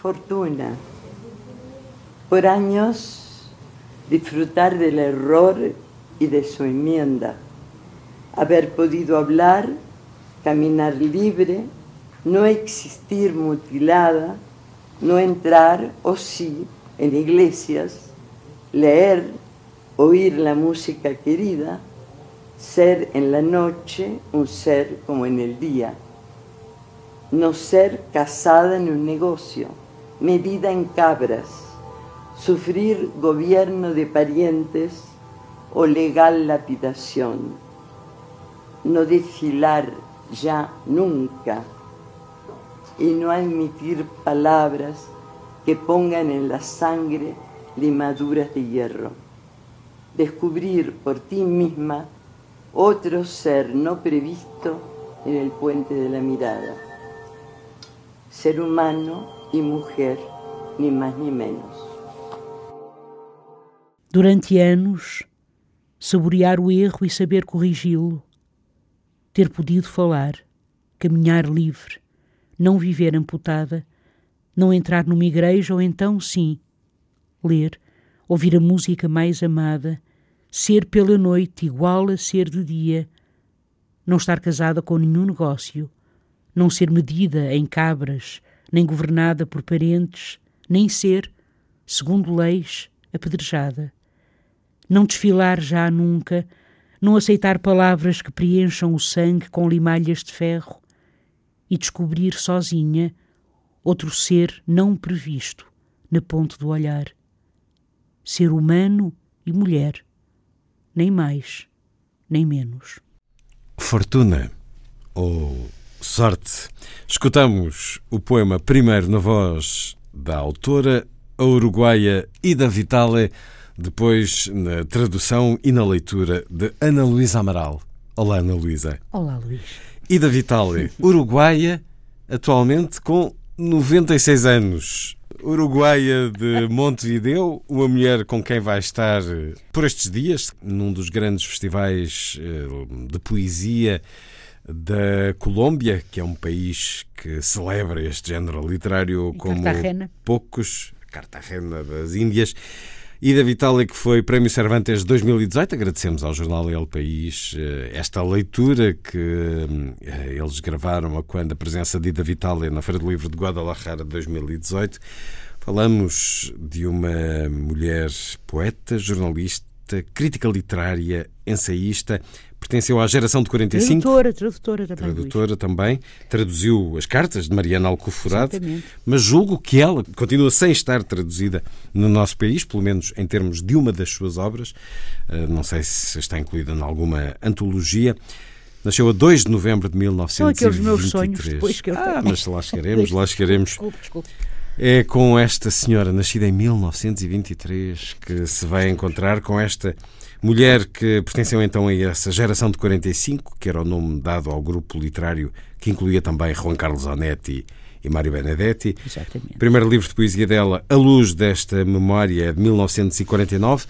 Fortuna. Por años disfrutar del error y de su enmienda. Haber podido hablar, caminar libre, no existir mutilada, no entrar, o sí, en iglesias, leer, oír la música querida, ser en la noche un ser como en el día, no ser casada en un negocio, medida en cabras, sufrir gobierno de parientes o legal lapidación, no desfilar ya nunca y no admitir palabras que pongan en la sangre limaduras de hierro. Descubrir por ti misma otro ser no previsto en el puente de la mirada. Ser humano y mujer, ni más ni menos. Durante anos, saborear o erro e saber corrigi-lo, ter podido falar, caminhar livre, não viver amputada, não entrar numa igreja ou então, sim, ler, ouvir a música mais amada, ser pela noite igual a ser de dia, não estar casada com nenhum negócio, não ser medida em cabras, nem governada por parentes, nem ser, segundo leis, apedrejada não desfilar já nunca, não aceitar palavras que preencham o sangue com limalhas de ferro e descobrir sozinha outro ser não previsto na ponte do olhar. Ser humano e mulher, nem mais, nem menos. Fortuna ou sorte. Escutamos o poema primeiro na voz da autora, a uruguaia Ida Vitale depois na tradução e na leitura de Ana Luísa Amaral. Olá, Ana Luísa. Olá, Luís. E da Vitale, uruguaia, atualmente com 96 anos. Uruguaia de Montevideo, uma mulher com quem vai estar por estes dias, num dos grandes festivais eh, de poesia da Colômbia, que é um país que celebra este género literário e como Cartagena. poucos, Cartagena das Índias. Ida Vitale, que foi Prémio Cervantes 2018, agradecemos ao jornal El País eh, esta leitura que eh, eles gravaram a quando a presença de Ida Vitale na Feira do Livro de Guadalajara de 2018. Falamos de uma mulher poeta, jornalista, crítica literária, ensaísta, pertenceu à geração de 45. Tradutora, tradutora também. Tradutora também, traduziu as cartas de Mariana Alcoforado, Exatamente. mas julgo que ela continua sem estar traduzida no nosso país, pelo menos em termos de uma das suas obras. Uh, Não sei se está incluída em alguma antologia. Nasceu a 2 de novembro de São aqueles 1923. meus sonhos depois que eu Ah, mas lá chegaremos, lá chegaremos. Desculpe, desculpe. É com esta senhora, nascida em 1923, que se vai encontrar com esta mulher que pertenceu então a essa geração de 45, que era o nome dado ao grupo literário que incluía também Juan Carlos Onetti e Mário Benedetti. Exatamente. O primeiro livro de poesia dela, A Luz desta Memória, é de 1949.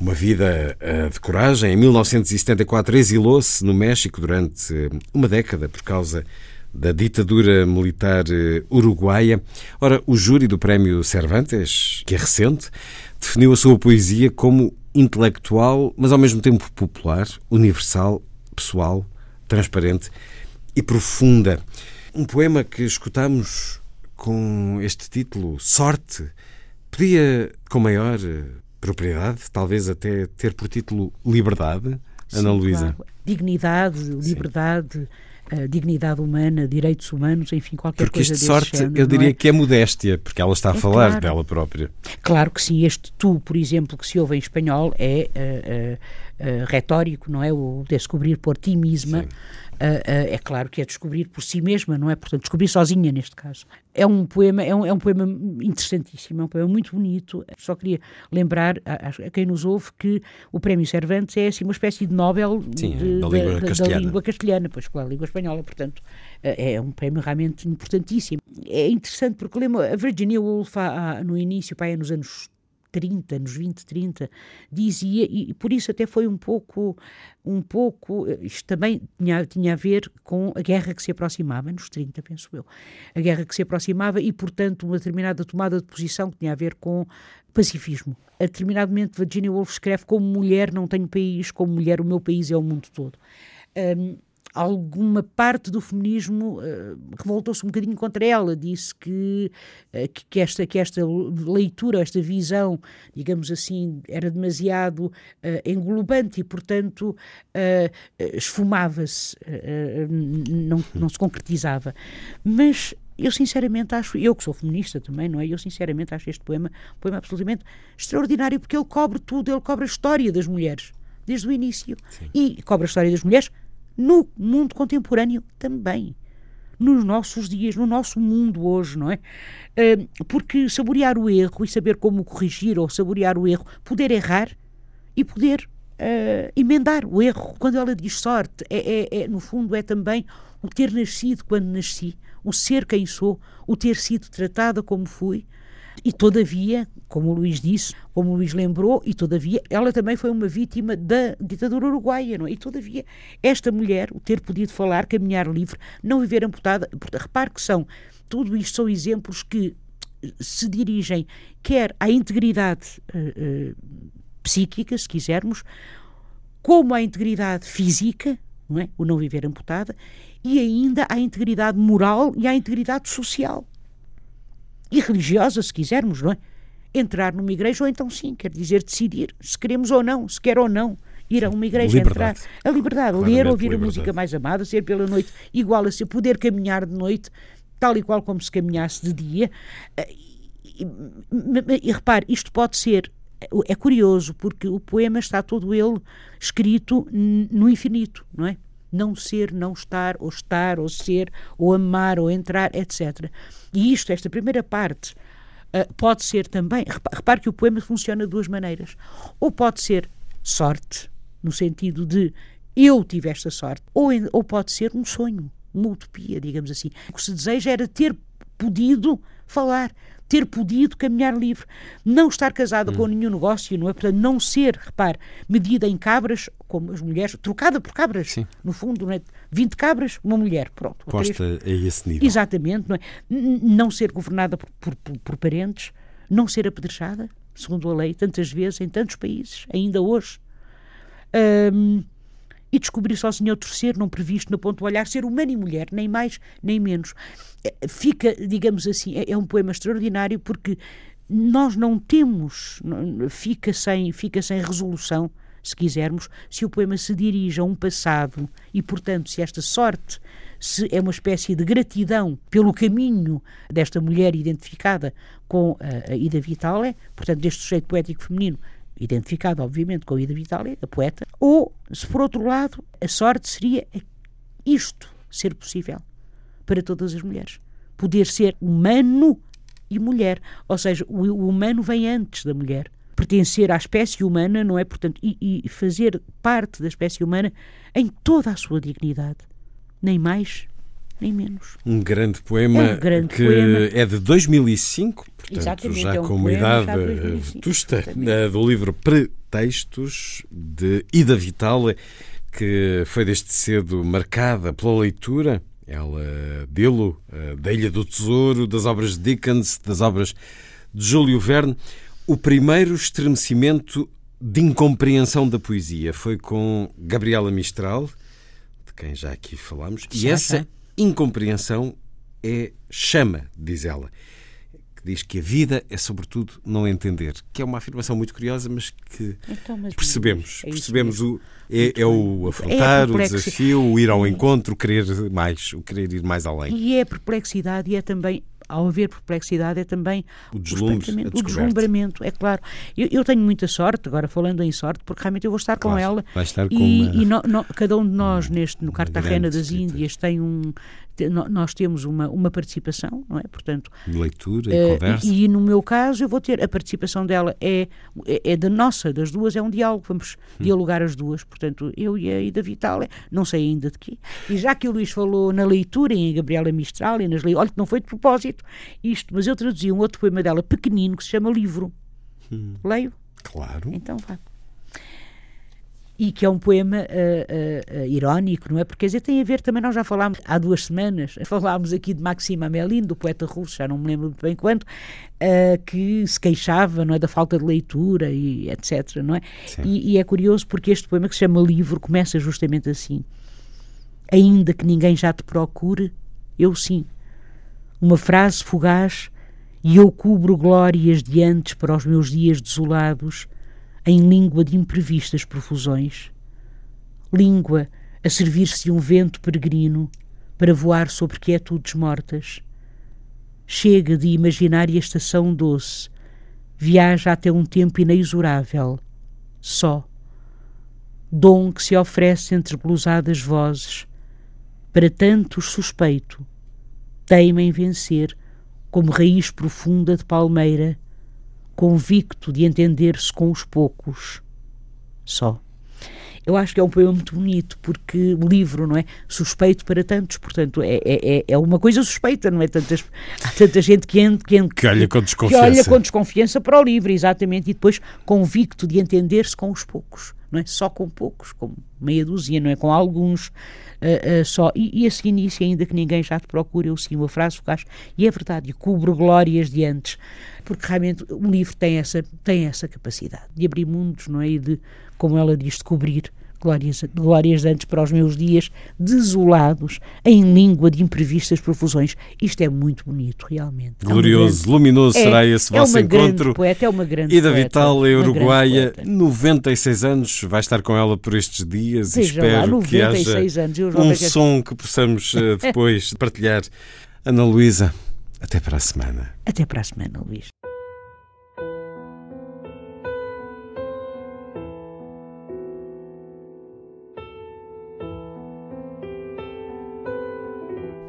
Uma vida eh, de coragem. Em 1974 exilou-se no México durante eh, uma década por causa da ditadura militar eh, uruguaia. Ora, o júri do Prémio Cervantes, que é recente, definiu a sua poesia como intelectual, mas ao mesmo tempo popular, universal, pessoal, transparente e profunda. Um poema que escutamos com este título, Sorte, podia, com maior eh, propriedade, talvez até ter por título Liberdade, Ana Sim, Luísa. claro. Dignidade, liberdade, uh, dignidade humana, direitos humanos, enfim, qualquer porque coisa isto sorte, género, eu diria é? que é modéstia, porque ela está a é falar claro. dela própria. Claro que sim, este tu, por exemplo, que se ouve em espanhol é uh, uh, retórico, não é? O descobrir por ti mesma. É claro que é descobrir por si mesma, não é? Portanto, descobrir sozinha neste caso. É um poema, é um, é um poema interessantíssimo, é um poema muito bonito. Só queria lembrar a, a quem nos ouve que o Prémio Cervantes é assim uma espécie de Nobel Sim, de, da, língua da, castelhana. da língua castelhana, pois claro, a língua espanhola, portanto, é um prémio realmente importantíssimo. É interessante porque lembro, a Virginia Woolf no início, pá, nos anos 30, nos 20, 30, dizia, e por isso até foi um pouco, um pouco, isto também tinha, tinha a ver com a guerra que se aproximava, nos 30, penso eu, a guerra que se aproximava e, portanto, uma determinada tomada de posição que tinha a ver com pacifismo. A determinado momento, Virginia Woolf escreve como mulher não tenho país, como mulher o meu país é o mundo todo. Um, alguma parte do feminismo uh, revoltou-se um bocadinho contra ela, disse que, uh, que, que, esta, que esta leitura, esta visão, digamos assim, era demasiado uh, englobante e, portanto, esfumava-se, não, não se concretizava. Mas eu sinceramente acho, eu que sou feminista também, não é? Eu sinceramente acho este poema um poema absolutamente extraordinário porque ele cobre tudo, ele cobre a história das mulheres, desde o início. Sim. E cobre a história das mulheres no mundo contemporâneo também. Nos nossos dias, no nosso mundo hoje, não é? Porque saborear o erro e saber como corrigir ou saborear o erro, poder errar e poder uh, emendar o erro. Quando ela diz sorte, é, é, é, no fundo é também o ter nascido quando nasci, o ser quem sou, o ter sido tratada como fui. E todavia, como o Luís disse, como o Luís lembrou, e todavia, ela também foi uma vítima da ditadura uruguaia, não é? E todavia, esta mulher, o ter podido falar, caminhar livre, não viver amputada, repare que são, tudo isto são exemplos que se dirigem quer à integridade uh, uh, psíquica, se quisermos, como à integridade física, não é? O não viver amputada, e ainda à integridade moral e à integridade social e religiosa, se quisermos, não é? Entrar numa igreja ou então sim, quer dizer decidir se queremos ou não, se quer ou não ir a uma igreja, liberdade. entrar. A liberdade, Claramente ler, ouvir liberdade. a música mais amada, ser pela noite igual a ser, poder caminhar de noite, tal e qual como se caminhasse de dia. E, e, e repare, isto pode ser é curioso porque o poema está todo ele escrito no infinito, não é? Não ser, não estar, ou estar, ou ser, ou amar, ou entrar, etc. E isto, esta primeira parte, uh, pode ser também. Repare que o poema funciona de duas maneiras. Ou pode ser sorte, no sentido de eu tive esta sorte, ou, ou pode ser um sonho, uma utopia, digamos assim. O que se deseja era ter podido falar, ter podido caminhar livre, não estar casada hum. com nenhum negócio, não é? Portanto, não ser, repare, medida em cabras, como as mulheres, trocada por cabras, Sim. no fundo, não é? 20 cabras, uma mulher, pronto. Posta a esse nível. Exatamente, não é? Não ser governada por, por, por, parentes, não ser apedrejada, segundo a lei, tantas vezes, em tantos países, ainda hoje. Um, e descobrir sozinho outro ser não previsto no ponto de olhar, ser humano e mulher, nem mais nem menos. Fica, digamos assim, é, é um poema extraordinário porque nós não temos, fica sem, fica sem resolução, se quisermos, se o poema se dirige a um passado e, portanto, se esta sorte se é uma espécie de gratidão pelo caminho desta mulher identificada com a, a Ida Vitale, portanto, deste sujeito poético feminino identificado, obviamente, com a Ida Vitale, a poeta, ou, se por outro lado, a sorte seria isto ser possível para todas as mulheres. Poder ser humano e mulher. Ou seja, o, humano vem antes da mulher. Pertencer à espécie humana, não é? Portanto, e, e fazer parte da espécie humana em toda a sua dignidade. Nem mais, nem menos. Um grande poema É um grande que poema. é de 2005, portanto, Exatamente, já é um com uma idade de 2005, vetusta, eh, do livro Pretextos, de Ida Vitale, que foi desde cedo marcada pela leitura. Ela dele, eh, da Ilha do Tesouro, das obras de Dickens, das obras de Júlio Verne. O primeiro estremecimento de incompreensão da poesia foi com Gabriela Mistral, de quem já aqui falámos, e essa incompreensão é chama, diz ela. que diz que a vida é, sobretudo, não entender. Que é uma afirmação muito curiosa, mas que Então, mas, percebemos. é percebemos mesmo. o, é, é o É afrontar, a o desafio, o ir ao encontro, o querer mais, o querer ir mais além. E é a perplexidade e é também, ao haver perplexidade, é também O deslumbre, o deslumbramento, é claro. Eu, eu tenho muita sorte, agora falando em sorte, porque realmente eu vou estar com Claro, ela. vai estar com e, uma- e no- no- cada um de nós, neste, no Cartagena das escrita. Índias, tem um. Nós temos uma, uma participação, não é? Portanto, Leitura e eh, conversa. e, e no meu caso eu vou ter a participação dela é, é, é da nossa, das duas, é um diálogo, vamos Hum. dialogar as duas, portanto eu e a Ida Vital, não sei ainda de quê. E já que o Luís falou na leitura, em Gabriela Mistral e nas leituras, olha que não foi de propósito isto, mas eu traduzi um outro poema dela pequenino que se chama Livro. Hum. Leio? Claro. Então vá. E que é um poema ah, ah, ah, irónico, não é? Porque quer dizer, tem a ver também, nós já falámos há duas semanas, falámos aqui de Maxime Amelin, do poeta russo, já não me lembro muito bem quando, ah, que se queixava, não é? Da falta de leitura e etc, não é? E, e é curioso porque este poema que se chama Livro começa justamente assim. Ainda que ninguém já te procure, eu sim. Uma frase fugaz e eu cubro glórias de antes para os meus dias desolados em língua de imprevistas profusões. Língua a servir-se de um vento peregrino para voar sobre quietudes mortas. Chega de imaginária estação doce, viaja até um tempo inexorável, só. Dom que se oferece entre glosadas vozes, para tantos suspeito, teima em vencer, como raiz profunda de palmeira, convicto de entender-se com os poucos. Só. Eu acho que é um poema muito bonito, porque o livro, não é? Suspeito para tantos, portanto, é, é, é- é uma coisa suspeita, não é? Tantas, há tanta gente que, ent- que, ent- Que olha com que desconfiança. olha com desconfiança para o livro, exatamente, e depois convicto de entender-se com os poucos, não é? Só com poucos, com meia dúzia, não é? Com alguns ah, ah, só. E, e esse início, ainda que ninguém já te procure, eu sim, uma frase fugaz, e é verdade, e cubro glórias de antes, porque realmente um livro tem essa, tem essa capacidade de abrir mundos, não é? E de, como ela diz, de cobrir glórias, glórias antes para os meus dias desolados, em língua de imprevistas profusões. Isto é muito bonito, realmente. É Glorioso, grande- luminoso é- será esse é vosso encontro. Poeta, é uma grande Ida poeta, Vital é uruguaia, poeta. 96 anos, vai estar com ela por estes dias e Veja lá, espero que 96 haja anos, um que- som que possamos eh, depois partilhar. Ana Luísa, até para a semana. Até para a semana, Luís.